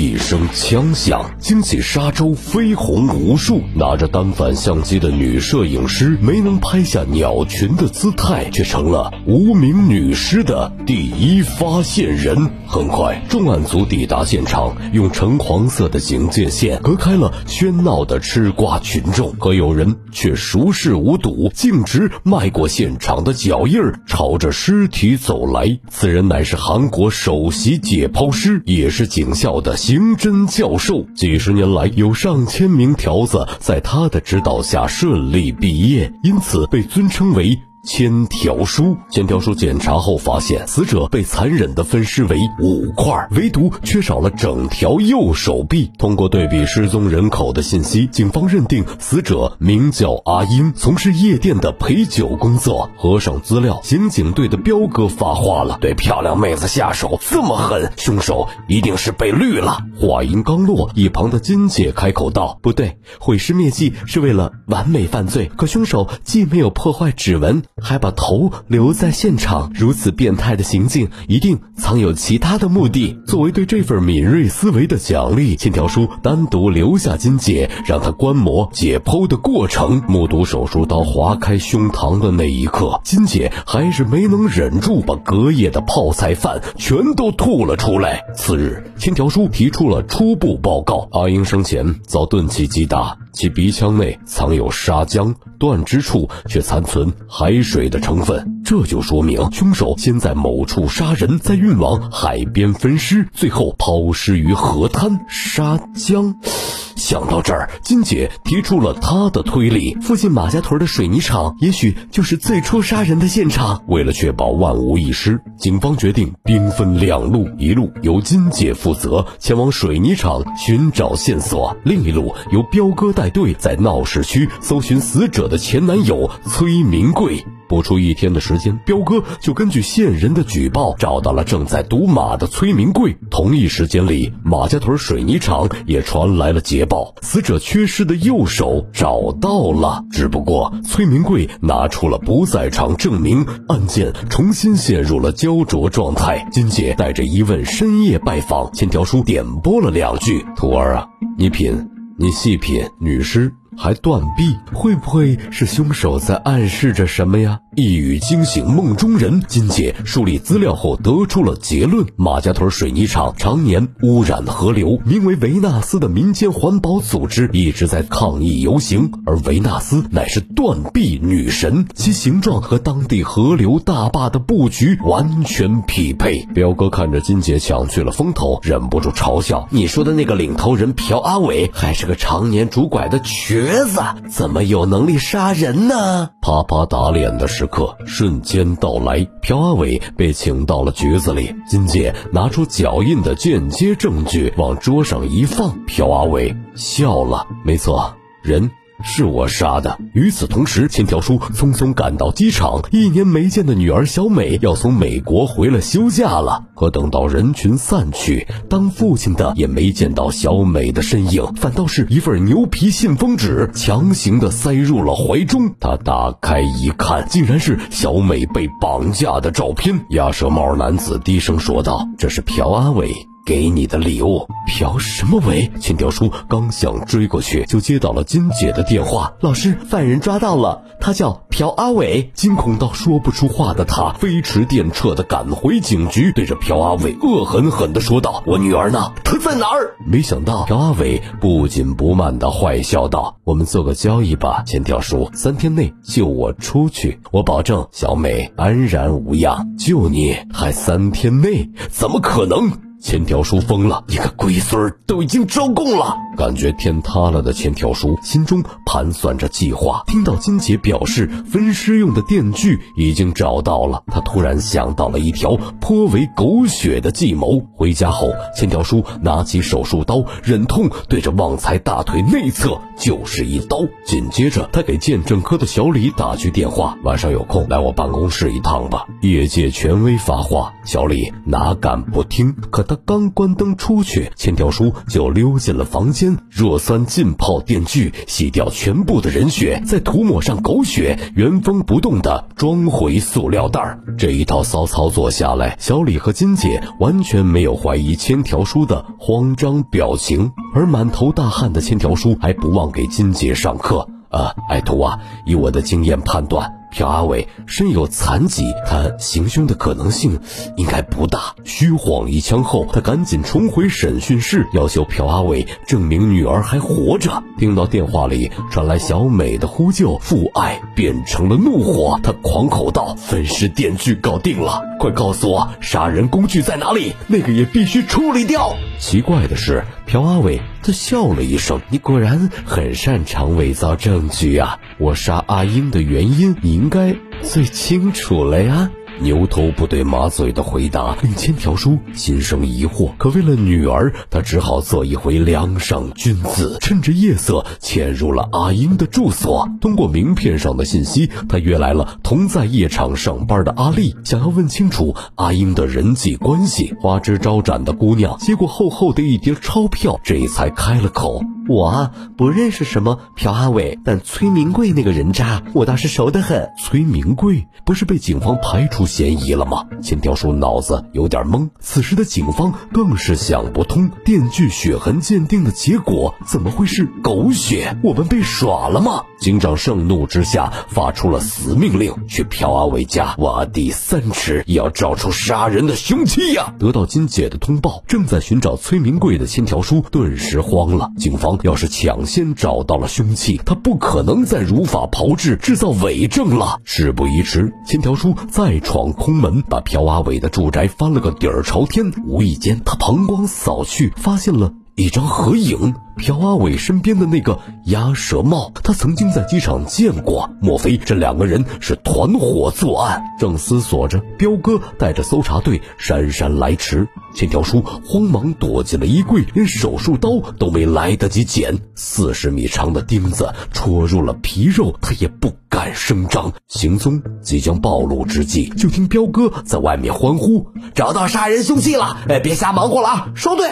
一声枪响，惊起沙洲飞红无数。拿着单反相机的女摄影师没能拍下鸟群的姿态，却成了无名女尸的第一发现人。很快，重案组抵达现场，用橙黄色的警戒线隔开了喧闹的吃瓜群众，可有人却熟视无睹，径直迈过现场的脚印儿，朝着尸体走来。此人乃是韩国首席解剖师，也是警校的刑侦教授。几十年来，有上千名条子在他的指导下顺利毕业，因此被尊称为。千条书，千条书检查后发现，死者被残忍地分尸为五块，唯独缺少了整条右手臂。通过对比失踪人口的信息，警方认定死者名叫阿英，从事夜店的陪酒工作。合上资料，刑警队的彪哥发话了：对漂亮妹子下手这么狠，凶手一定是被绿了。话音刚落，一旁的金姐开口道：“不对，毁尸灭迹是为了完美犯罪，可凶手既没有破坏指纹。”还把头留在现场，如此变态的行径，一定藏有其他的目的。作为对这份敏锐思维的奖励，欠条叔单独留下金姐，让她观摩解剖的过程，目睹手术刀划开胸膛的那一刻，金姐还是没能忍住，把隔夜的泡菜饭全都吐了出来。次日，千条叔提出了初步报告：阿英生前遭钝器击打。其鼻腔内藏有砂浆，断肢处却残存海水的成分，这就说明凶手先在某处杀人，再运往海边分尸，最后抛尸于河滩。沙江。想到这儿，金姐提出了她的推理：附近马家屯的水泥厂，也许就是最初杀人的现场。为了确保万无一失，警方决定兵分两路：一路由金姐负责前往水泥厂寻找线索，另一路由彪哥带队在闹市区搜寻死者的前男友崔明贵。不出一天的时间，彪哥就根据线人的举报找到了正在赌马的崔明贵。同一时间里，马家屯水泥厂也传来了捷报：死者缺失的右手找到了。只不过，崔明贵拿出了不在场证明，案件重新陷入了焦灼状态。金姐带着疑问深夜拜访，千条叔点拨了两句：“徒儿啊，你品，你细品，女尸。”还断臂，会不会是凶手在暗示着什么呀？一语惊醒梦中人。金姐梳理资料后得出了结论：马家屯水泥厂常年污染河流，名为维纳斯的民间环保组织一直在抗议游行，而维纳斯乃是断臂女神，其形状和当地河流大坝的布局完全匹配。彪哥看着金姐抢去了风头，忍不住嘲笑：“你说的那个领头人朴阿伟，还是个常年拄拐的瘸。”瘸子怎么有能力杀人呢？啪啪打脸的时刻瞬间到来，朴阿伟被请到了局子里。金姐拿出脚印的间接证据往桌上一放，朴阿伟笑了。没错，人。是我杀的。与此同时，千条叔匆匆赶到机场，一年没见的女儿小美要从美国回来休假了。可等到人群散去，当父亲的也没见到小美的身影，反倒是一份牛皮信封纸强行的塞入了怀中。他打开一看，竟然是小美被绑架的照片。鸭舌帽男子低声说道：“这是朴阿伟。”给你的礼物，朴什么伟？千条叔刚想追过去，就接到了金姐的电话。老师，犯人抓到了，他叫朴阿伟。惊恐到说不出话的他，飞驰电掣的赶回警局，对着朴阿伟恶狠狠地说道：“我女儿呢？她在哪儿？”没想到朴阿伟不紧不慢地坏笑道：“我们做个交易吧，千条叔，三天内救我出去，我保证小美安然无恙。救你还三天内？怎么可能？”千条叔疯了，你个龟孙儿都已经招供了，感觉天塌了的千条叔心中盘算着计划。听到金姐表示分尸用的电锯已经找到了，他突然想到了一条颇为狗血的计谋。回家后，千条叔拿起手术刀，忍痛对着旺财大腿内侧就是一刀。紧接着，他给鉴证科的小李打去电话，晚上有空来我办公室一趟吧。业界权威发话，小李哪敢不听？可。他刚关灯出去，千条叔就溜进了房间，弱酸浸泡电锯，洗掉全部的人血，再涂抹上狗血，原封不动的装回塑料袋儿。这一套骚操作下来，小李和金姐完全没有怀疑千条叔的慌张表情，而满头大汗的千条叔还不忘给金姐上课。啊，爱徒啊，以我的经验判断。朴阿伟身有残疾，他行凶的可能性应该不大。虚晃一枪后，他赶紧重回审讯室，要求朴阿伟证明女儿还活着。听到电话里传来小美的呼救，父爱变成了怒火，他狂吼道：“分尸电锯搞定了，快告诉我杀人工具在哪里？那个也必须处理掉。”奇怪的是，朴阿伟他笑了一声：“你果然很擅长伪造证据啊！我杀阿英的原因，你。”应该最清楚了呀。牛头不对马嘴的回答令千条叔心生疑惑，可为了女儿，他只好做一回梁上君子，趁着夜色潜入了阿英的住所。通过名片上的信息，他约来了同在夜场上班的阿丽，想要问清楚阿英的人际关系。花枝招展的姑娘接过厚厚的一叠钞票，这才开了口。我啊，不认识什么朴阿伟，但崔明贵那个人渣，我倒是熟得很。崔明贵不是被警方排除嫌疑了吗？千条叔脑子有点懵。此时的警方更是想不通，电锯血痕鉴定的结果怎么会是狗血？我们被耍了吗？警长盛怒之下发出了死命令：去朴阿伟家挖地三尺，也要找出杀人的凶器呀！得到金姐的通报，正在寻找崔明贵的千条叔顿时慌了。警方。要是抢先找到了凶器，他不可能再如法炮制制造伪证了。事不宜迟，千条叔再闯往空门，把朴阿伟的住宅翻了个底儿朝天。无意间，他旁光扫去，发现了。一张合影，朴阿伟身边的那个鸭舌帽，他曾经在机场见过。莫非这两个人是团伙作案？正思索着，彪哥带着搜查队姗姗来迟。千条叔慌忙躲进了衣柜，连手术刀都没来得及捡。四十米长的钉子戳入了皮肉，他也不敢声张。行踪即将暴露之际，就听彪哥在外面欢呼：“找到杀人凶器了！哎，别瞎忙活了啊，收队！”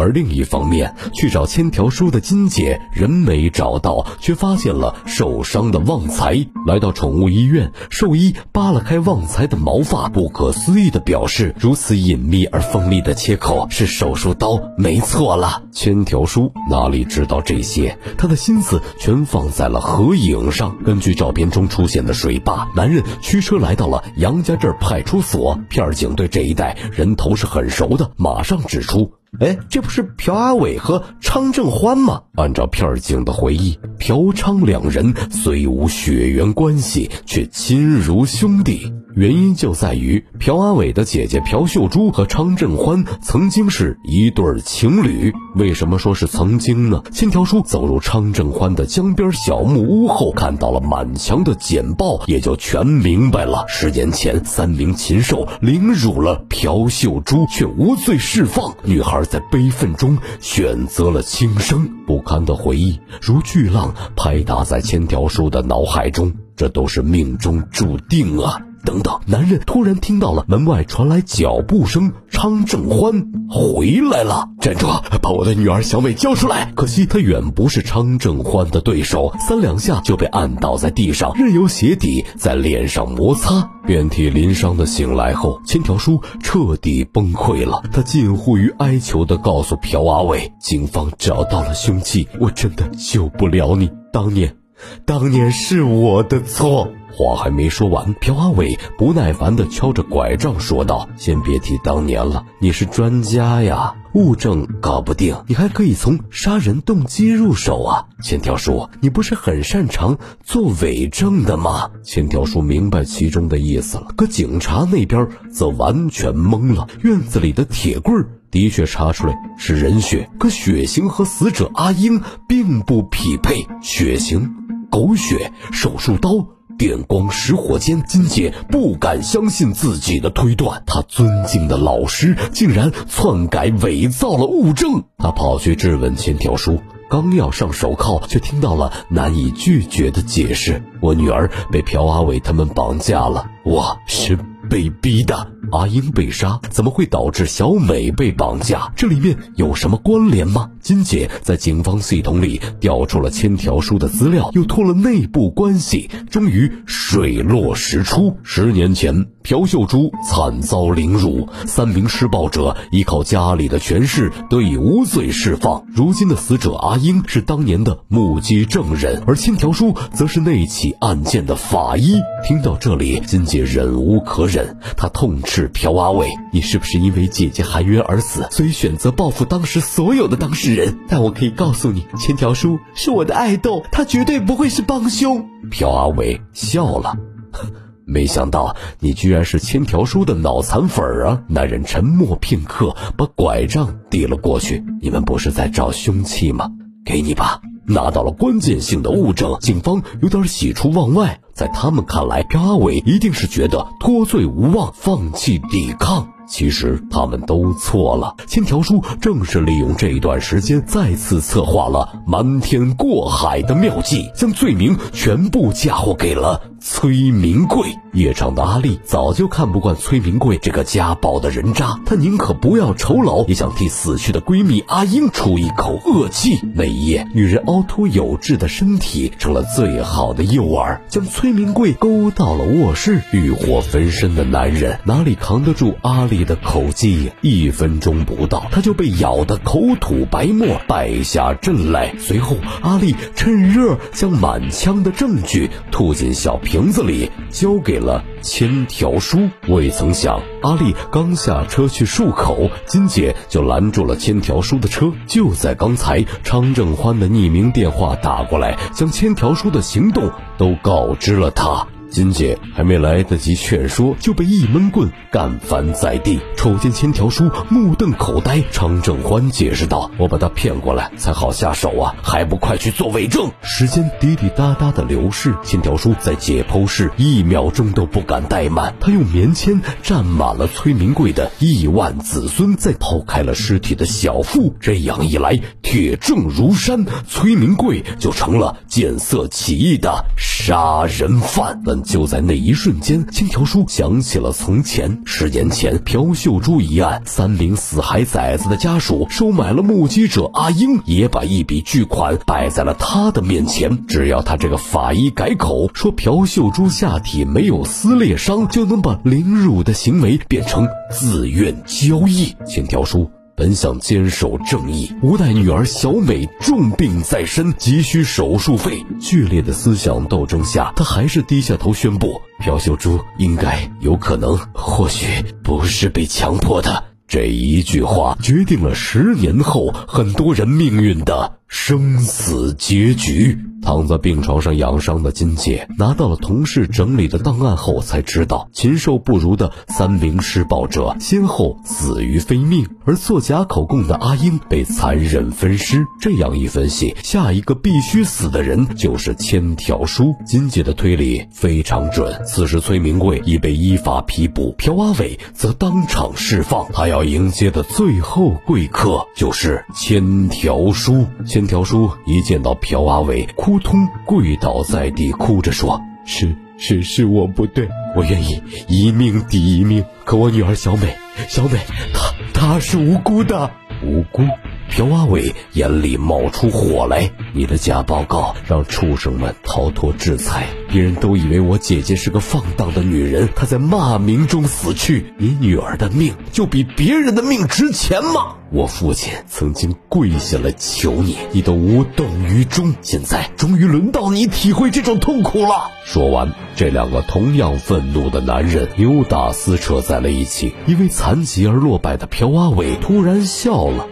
而另一方面，去找千条叔的金姐人没找到，却发现了受伤的旺财。来到宠物医院，兽医扒拉开旺财的毛发，不可思议地表示：如此隐秘而锋利的切口是手术刀，没错了。千条叔哪里知道这些，他的心思全放在了合影上。根据照片中出现的水坝，男人驱车来到了杨家镇派出所。片警对这一带人头是很熟的，马上指出。哎，这不是朴阿伟和昌正欢吗？按照片儿警的回忆，朴昌两人虽无血缘关系，却亲如兄弟。原因就在于朴阿伟的姐姐朴秀珠和昌正欢曾经是一对情侣。为什么说是曾经呢？千条叔走入昌正欢的江边小木屋后，看到了满墙的简报，也就全明白了。十年前，三名禽兽凌辱了朴秀珠，却无罪释放。女孩而在悲愤中选择了轻生。不堪的回忆如巨浪拍打在千条树的脑海中，这都是命中注定啊！等等，男人突然听到了门外传来脚步声，昌正欢回来了！站住，把我的女儿小美交出来！可惜他远不是昌正欢的对手，三两下就被按倒在地上，任由鞋底在脸上摩擦，遍体鳞伤的醒来后，千条叔彻底崩溃了。他近乎于哀求的告诉朴阿伟：“警方找到了凶器，我真的救不了你。当年，当年是我的错。”话还没说完，朴阿伟不耐烦地敲着拐杖说道：“先别提当年了，你是专家呀，物证搞不定，你还可以从杀人动机入手啊。”千条叔，你不是很擅长做伪证的吗？千条叔明白其中的意思了，可警察那边则完全懵了。院子里的铁棍的确查出来是人血，可血型和死者阿英并不匹配，血型狗血，手术刀。电光石火间，金姐不敢相信自己的推断，她尊敬的老师竟然篡改伪造了物证。她跑去质问千条叔，刚要上手铐，却听到了难以拒绝的解释：“我女儿被朴阿伟他们绑架了，我是被逼的。”阿英被杀，怎么会导致小美被绑架？这里面有什么关联吗？金姐在警方系统里调出了千条书的资料，又托了内部关系，终于水落石出。十年前，朴秀珠惨遭凌辱，三名施暴者依靠家里的权势得以无罪释放。如今的死者阿英是当年的目击证人，而千条书则是那起案件的法医。听到这里，金姐忍无可忍，她痛斥朴阿伟：“你是不是因为姐姐含冤而死，所以选择报复当时所有的当事人？但我可以告诉你，千条叔是我的爱豆，他绝对不会是帮凶。”朴阿伟笑了。没想到你居然是千条叔的脑残粉儿啊！男人沉默片刻，把拐杖递了过去。你们不是在找凶器吗？给你吧。拿到了关键性的物证，警方有点喜出望外。在他们看来，朴阿伟一定是觉得脱罪无望，放弃抵抗。其实他们都错了。千条叔正是利用这一段时间，再次策划了瞒天过海的妙计，将罪名全部嫁祸给了。崔明贵，夜场的阿丽早就看不惯崔明贵这个家暴的人渣，她宁可不要酬劳，也想替死去的闺蜜阿英出一口恶气。那一夜，女人凹凸有致的身体成了最好的诱饵，将崔明贵勾到了卧室。欲火焚身的男人哪里扛得住阿丽的口技？一分钟不到，他就被咬得口吐白沫，败下阵来。随后，阿丽趁热将满腔的证据吐进小瓶。瓶子里交给了千条叔，未曾想阿丽刚下车去漱口，金姐就拦住了千条叔的车。就在刚才，昌正欢的匿名电话打过来，将千条叔的行动都告知了他。金姐还没来得及劝说，就被一闷棍干翻在地。瞅见千条叔目瞪口呆，常正欢解释道：“我把他骗过来才好下手啊，还不快去做伪证！”时间滴滴答答的流逝，千条叔在解剖室一秒钟都不敢怠慢。他用棉签蘸满了崔明贵的亿万子孙，再剖开了尸体的小腹。这样一来，铁证如山，崔明贵就成了见色起意的杀人犯。就在那一瞬间，千条叔想起了从前十年前朴秀珠一案，三名死海崽子的家属收买了目击者阿英，也把一笔巨款摆在了他的面前。只要他这个法医改口说朴秀珠下体没有撕裂伤，就能把凌辱的行为变成自愿交易。千条叔。本想坚守正义，无奈女儿小美重病在身，急需手术费。剧烈的思想斗争下，他还是低下头宣布：朴秀珠应该、有可能、或许不是被强迫的。这一句话决定了十年后很多人命运的生死结局。躺在病床上养伤的金姐拿到了同事整理的档案后，才知道禽兽不如的三名施暴者先后死于非命，而作假口供的阿英被残忍分尸。这样一分析，下一个必须死的人就是千条叔。金姐的推理非常准。此时崔明贵已被依法批捕，朴阿伟则当场释放。他要迎接的最后贵客就是千条叔。条叔一见到朴阿伟。扑通跪倒在地，哭着说：“是是是我不对，我愿意一命抵一命。可我女儿小美，小美，她她是无辜的，无辜。”朴阿伟眼里冒出火来：“你的假报告让畜生们逃脱制裁，别人都以为我姐姐是个放荡的女人，她在骂名中死去。你女儿的命就比别人的命值钱吗？我父亲曾经跪下来求你，你都无动于衷。现在终于轮到你体会这种痛苦了。”说完，这两个同样愤怒的男人扭打撕扯在了一起。因为残疾而落败的朴阿伟突然笑了。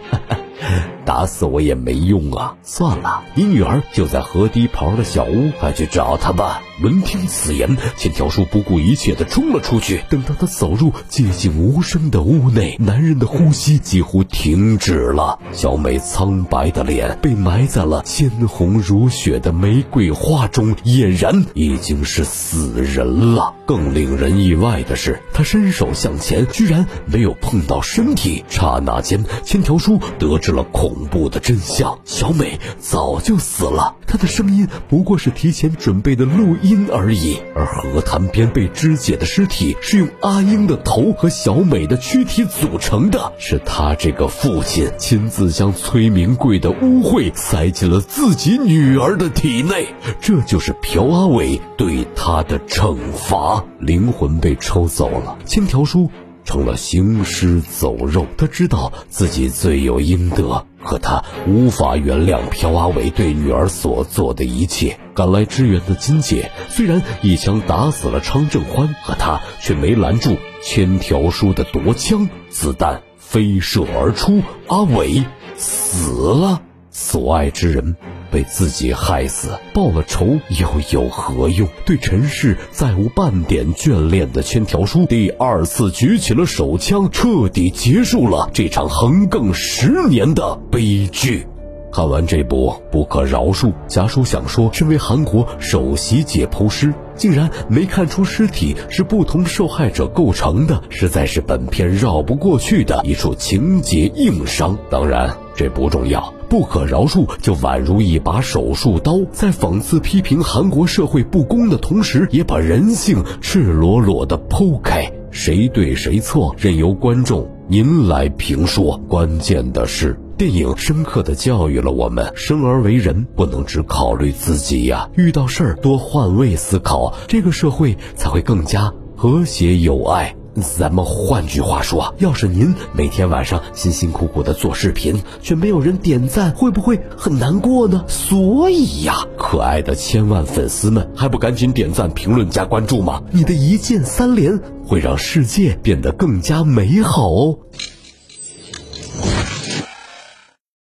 打死我也没用啊！算了，你女儿就在河堤旁的小屋，快去找她吧。闻听此言，千条叔不顾一切地冲了出去。等到他走入寂静无声的屋内，男人的呼吸几乎停止了。小美苍白的脸被埋在了鲜红如血的玫瑰花中，俨然已经是死人了。更令人意外的是，他伸手向前，居然没有碰到身体。刹那间，千条叔得知了恐恐怖的真相：小美早就死了，她的声音不过是提前准备的录音而已。而河滩边被肢解的尸体是用阿英的头和小美的躯体组成的，是他这个父亲亲自将崔明贵的污秽塞进了自己女儿的体内，这就是朴阿伟对他的惩罚。灵魂被抽走了，千条叔。成了行尸走肉，他知道自己罪有应得，可他无法原谅朴阿伟对女儿所做的一切。赶来支援的金姐虽然一枪打死了昌正欢，可他却没拦住千条叔的夺枪，子弹飞射而出，阿伟死了。所爱之人。被自己害死，报了仇又有何用？对尘世再无半点眷恋的千条书，第二次举起了手枪，彻底结束了这场横亘十年的悲剧。看完这部《不可饶恕》，贾叔想说：身为韩国首席解剖师，竟然没看出尸体是不同受害者构成的，实在是本片绕不过去的一处情节硬伤。当然，这不重要。不可饶恕，就宛如一把手术刀，在讽刺批评韩国社会不公的同时，也把人性赤裸裸地剖开。谁对谁错，任由观众您来评说。关键的是，电影深刻地教育了我们：生而为人，不能只考虑自己呀，遇到事儿多换位思考，这个社会才会更加和谐友爱。咱们换句话说，要是您每天晚上辛辛苦苦的做视频，却没有人点赞，会不会很难过呢？所以呀，可爱的千万粉丝们，还不赶紧点赞、评论、加关注吗？你的一键三连会让世界变得更加美好哦。